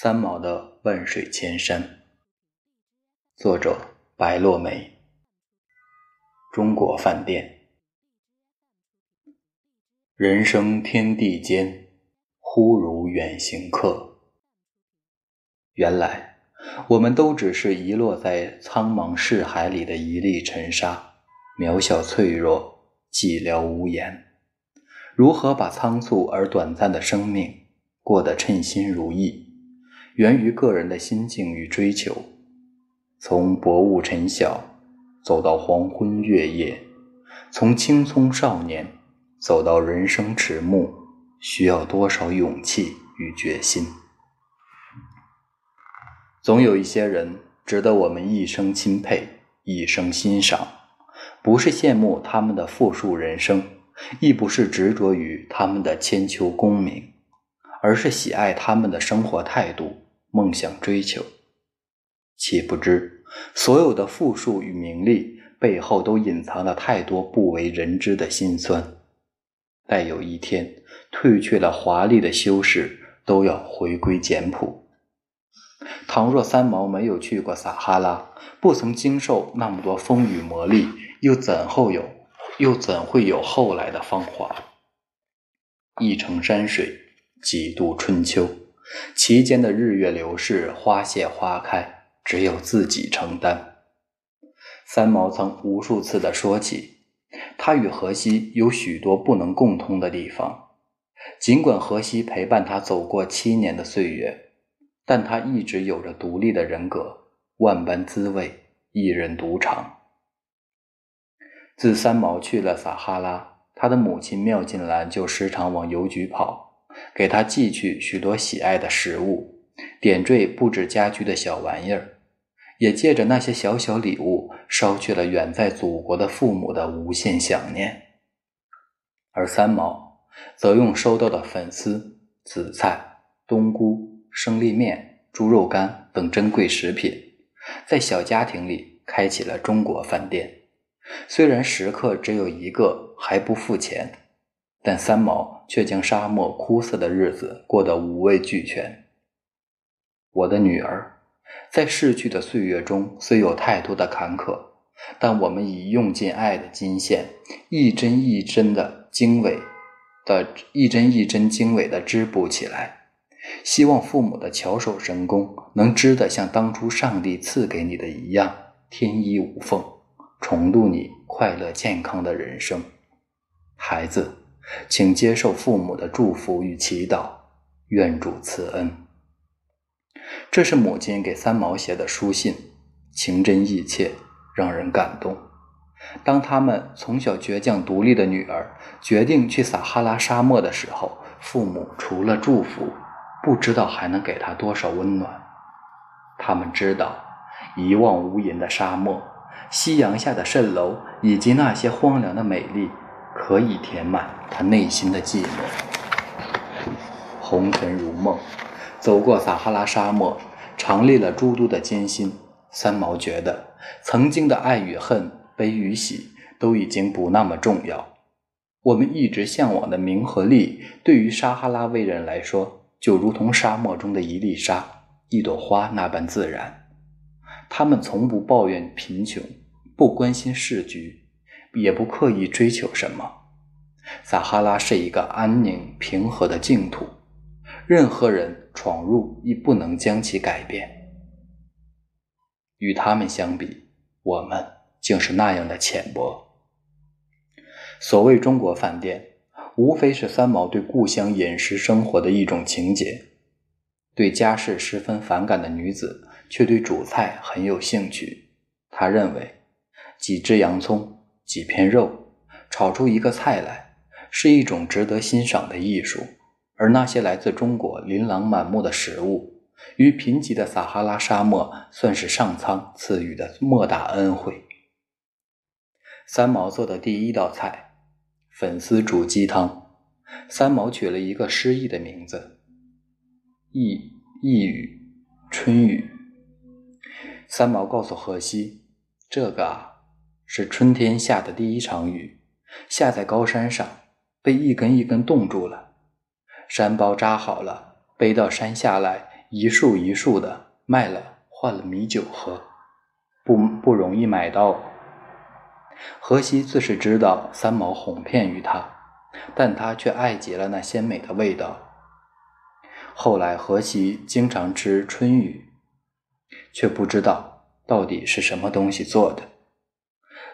三毛的万水千山，作者白落梅。中国饭店，人生天地间，忽如远行客。原来，我们都只是遗落在苍茫世海里的一粒尘沙，渺小脆弱，寂寥无言。如何把仓促而短暂的生命过得称心如意？源于个人的心境与追求，从薄雾尘晓走到黄昏月夜，从青葱少年走到人生迟暮，需要多少勇气与决心？总有一些人值得我们一生钦佩，一生欣赏，不是羡慕他们的富庶人生，亦不是执着于他们的千秋功名，而是喜爱他们的生活态度。梦想追求，岂不知所有的富庶与名利背后都隐藏了太多不为人知的辛酸。待有一天褪去了华丽的修饰，都要回归简朴。倘若三毛没有去过撒哈拉，不曾经受那么多风雨磨砺，又怎后有又怎会有后来的芳华？一程山水，几度春秋。其间的日月流逝，花谢花开，只有自己承担。三毛曾无数次的说起，他与荷西有许多不能共通的地方。尽管荷西陪伴他走过七年的岁月，但他一直有着独立的人格，万般滋味，一人独尝。自三毛去了撒哈拉，他的母亲妙静兰就时常往邮局跑。给他寄去许多喜爱的食物，点缀布置家居的小玩意儿，也借着那些小小礼物，捎去了远在祖国的父母的无限想念。而三毛则用收到的粉丝、紫菜、冬菇、生力面、猪肉干等珍贵食品，在小家庭里开启了中国饭店。虽然食客只有一个，还不付钱。但三毛却将沙漠枯涩的日子过得五味俱全。我的女儿，在逝去的岁月中，虽有太多的坎坷，但我们已用尽爱的金线，一针一针的经纬的，一针一针经纬的织补起来。希望父母的巧手神工能织得像当初上帝赐给你的一样，天衣无缝，重度你快乐健康的人生，孩子。请接受父母的祝福与祈祷，愿主慈恩。这是母亲给三毛写的书信，情真意切，让人感动。当他们从小倔强独立的女儿决定去撒哈拉沙漠的时候，父母除了祝福，不知道还能给她多少温暖。他们知道，一望无垠的沙漠、夕阳下的蜃楼以及那些荒凉的美丽。可以填满他内心的寂寞。红尘如梦，走过撒哈拉沙漠，尝历了诸多的艰辛。三毛觉得，曾经的爱与恨、悲与喜，都已经不那么重要。我们一直向往的名和利，对于撒哈拉威人来说，就如同沙漠中的一粒沙、一朵花那般自然。他们从不抱怨贫穷，不关心世局。也不刻意追求什么。撒哈拉是一个安宁平和的净土，任何人闯入亦不能将其改变。与他们相比，我们竟是那样的浅薄。所谓中国饭店，无非是三毛对故乡饮食生活的一种情结。对家事十分反感的女子，却对主菜很有兴趣。她认为，几只洋葱。几片肉炒出一个菜来，是一种值得欣赏的艺术。而那些来自中国琳琅满目的食物，与贫瘠的撒哈拉沙漠，算是上苍赐予的莫大恩惠。三毛做的第一道菜——粉丝煮鸡汤，三毛取了一个诗意的名字——意意雨春雨。三毛告诉荷西：“这个啊。”是春天下的第一场雨，下在高山上，被一根一根冻住了。山包扎好了，背到山下来，一束一束的卖了换了米酒喝，不不容易买到。荷西自是知道三毛哄骗于他，但他却爱极了那鲜美的味道。后来荷西经常吃春雨，却不知道到底是什么东西做的。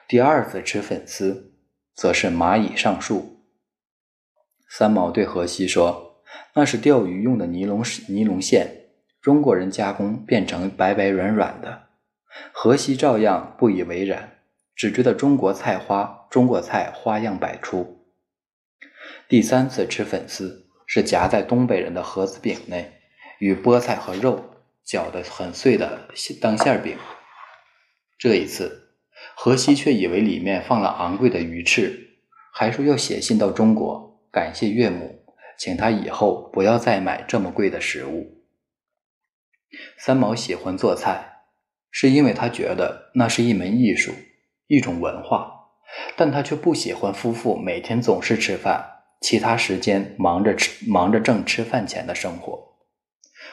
第二次吃粉丝，则是蚂蚁上树。三毛对荷西说：“那是钓鱼用的尼龙尼龙线，中国人加工变成白白软软的。”荷西照样不以为然，只觉得中国菜花中国菜花样百出。第三次吃粉丝。是夹在东北人的盒子饼内，与菠菜和肉搅得很碎的当馅饼。这一次，荷西却以为里面放了昂贵的鱼翅，还说要写信到中国感谢岳母，请他以后不要再买这么贵的食物。三毛喜欢做菜，是因为他觉得那是一门艺术，一种文化，但他却不喜欢夫妇每天总是吃饭。其他时间忙着吃，忙着挣吃饭钱的生活。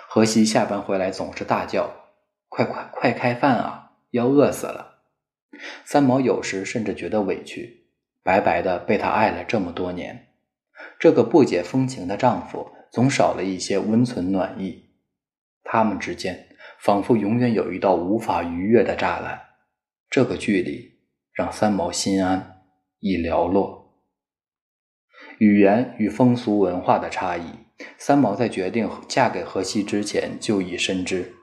荷西下班回来总是大叫：“快快快开饭啊，要饿死了！”三毛有时甚至觉得委屈，白白的被他爱了这么多年，这个不解风情的丈夫总少了一些温存暖意。他们之间仿佛永远有一道无法逾越的栅栏，这个距离让三毛心安，已寥落。语言与风俗文化的差异，三毛在决定嫁给荷西之前就已深知。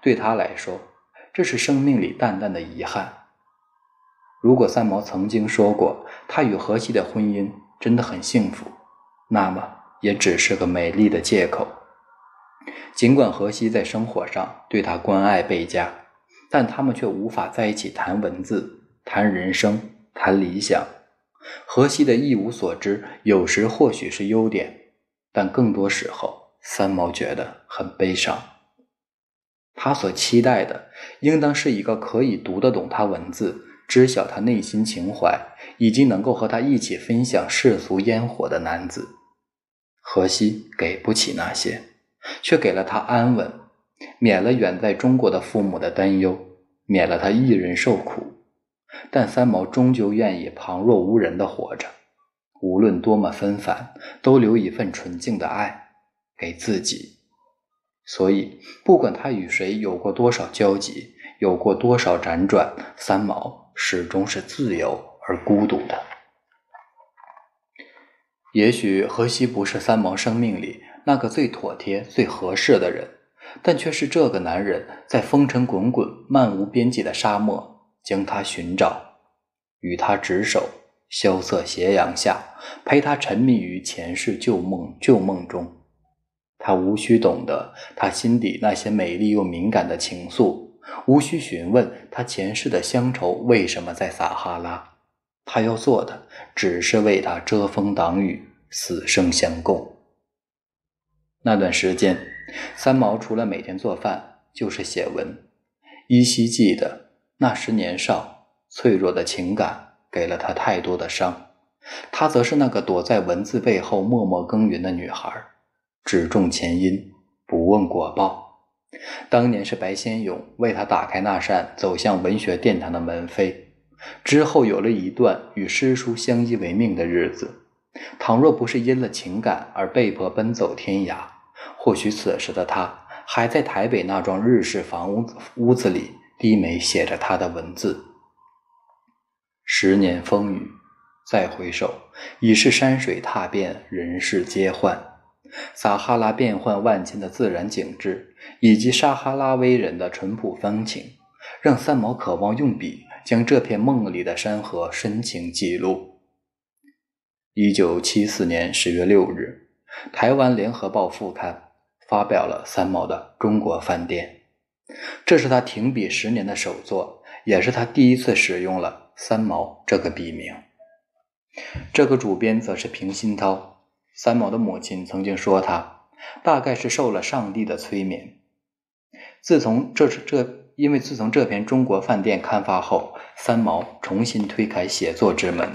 对他来说，这是生命里淡淡的遗憾。如果三毛曾经说过他与荷西的婚姻真的很幸福，那么也只是个美丽的借口。尽管荷西在生活上对他关爱倍加，但他们却无法在一起谈文字、谈人生、谈理想。荷西的一无所知，有时或许是优点，但更多时候，三毛觉得很悲伤。他所期待的，应当是一个可以读得懂他文字、知晓他内心情怀，以及能够和他一起分享世俗烟火的男子。荷西给不起那些，却给了他安稳，免了远在中国的父母的担忧，免了他一人受苦。但三毛终究愿意旁若无人的活着，无论多么纷繁，都留一份纯净的爱给自己。所以，不管他与谁有过多少交集，有过多少辗转，三毛始终是自由而孤独的。也许荷西不是三毛生命里那个最妥帖、最合适的人，但却是这个男人在风尘滚滚、漫无边际的沙漠。将他寻找，与他执手，萧瑟斜阳下，陪他沉迷于前世旧梦旧梦中。他无需懂得他心底那些美丽又敏感的情愫，无需询问他前世的乡愁为什么在撒哈拉。他要做的，只是为他遮风挡雨，死生相共。那段时间，三毛除了每天做饭，就是写文，依稀记得。那时年少脆弱的情感给了他太多的伤，她则是那个躲在文字背后默默耕耘的女孩，只重前因，不问果报。当年是白先勇为他打开那扇走向文学殿堂的门扉，之后有了一段与诗书相依为命的日子。倘若不是因了情感而被迫奔走天涯，或许此时的他还在台北那幢日式房屋屋子里。低眉写着他的文字。十年风雨，再回首，已是山水踏遍，人世皆换。撒哈拉变幻万千的自然景致，以及撒哈拉威人的淳朴风情，让三毛渴望用笔将这片梦里的山河深情记录。一九七四年十月六日，台湾联合报副刊发表了三毛的《中国饭店》。这是他停笔十年的首作，也是他第一次使用了“三毛”这个笔名。这个主编则是平鑫涛。三毛的母亲曾经说他大概是受了上帝的催眠。自从这这，因为自从这篇《中国饭店》刊发后，三毛重新推开写作之门。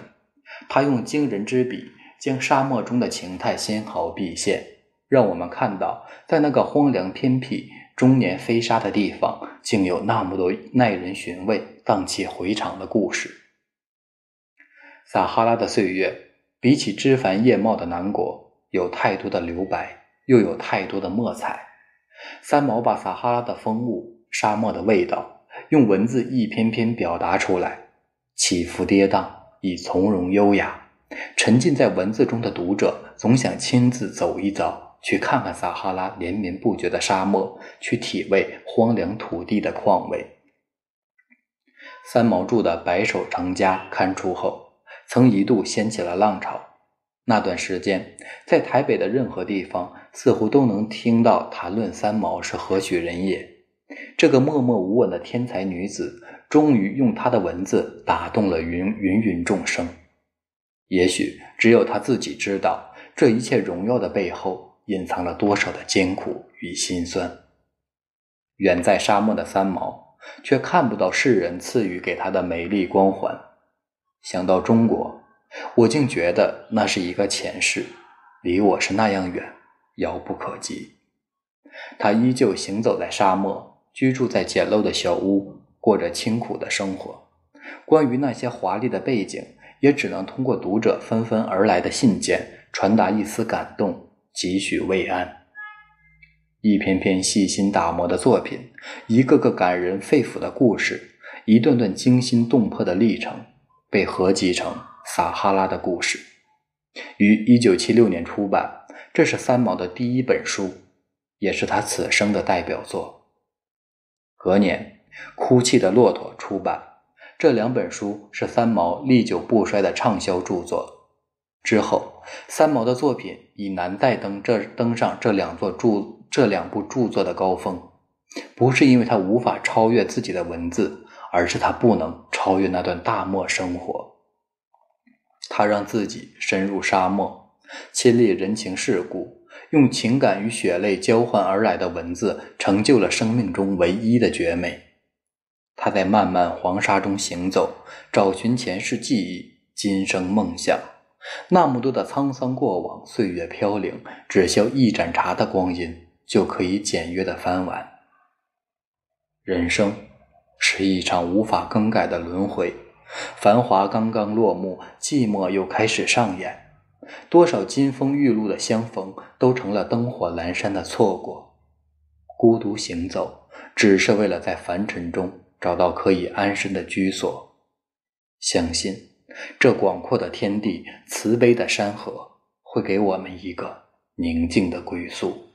他用惊人之笔，将沙漠中的情态纤毫毕现，让我们看到，在那个荒凉偏僻、终年飞沙的地方，竟有那么多耐人寻味、荡气回肠的故事。撒哈拉的岁月，比起枝繁叶茂的南国，有太多的留白，又有太多的墨彩。三毛把撒哈拉的风物、沙漠的味道，用文字一篇篇表达出来，起伏跌宕，以从容优雅。沉浸在文字中的读者，总想亲自走一遭，去看看撒哈拉连绵不绝的沙漠，去体味荒凉土地的况味。三毛著的《白手成家》刊出后，曾一度掀起了浪潮。那段时间，在台北的任何地方，似乎都能听到谈论三毛是何许人也。这个默默无闻的天才女子，终于用她的文字打动了芸芸芸众生。也许只有她自己知道，这一切荣耀的背后，隐藏了多少的艰苦与心酸。远在沙漠的三毛，却看不到世人赐予给她的美丽光环。想到中国。我竟觉得那是一个前世，离我是那样远，遥不可及。他依旧行走在沙漠，居住在简陋的小屋，过着清苦的生活。关于那些华丽的背景，也只能通过读者纷纷而来的信件，传达一丝感动，几许慰安。一篇篇细心打磨的作品，一个个感人肺腑的故事，一段段惊心动魄的历程，被合集成。撒哈拉的故事于一九七六年出版，这是三毛的第一本书，也是他此生的代表作。隔年，《哭泣的骆驼》出版，这两本书是三毛历久不衰的畅销著作。之后，三毛的作品已难再登这登上这两座著这两部著作的高峰，不是因为他无法超越自己的文字，而是他不能超越那段大漠生活。他让自己深入沙漠，亲历人情世故，用情感与血泪交换而来的文字，成就了生命中唯一的绝美。他在漫漫黄沙中行走，找寻前世记忆、今生梦想。那么多的沧桑过往，岁月飘零，只消一盏茶的光阴，就可以简约的翻完。人生是一场无法更改的轮回。繁华刚刚落幕，寂寞又开始上演。多少金风玉露的相逢，都成了灯火阑珊的错过。孤独行走，只是为了在凡尘中找到可以安身的居所。相信这广阔的天地，慈悲的山河，会给我们一个宁静的归宿。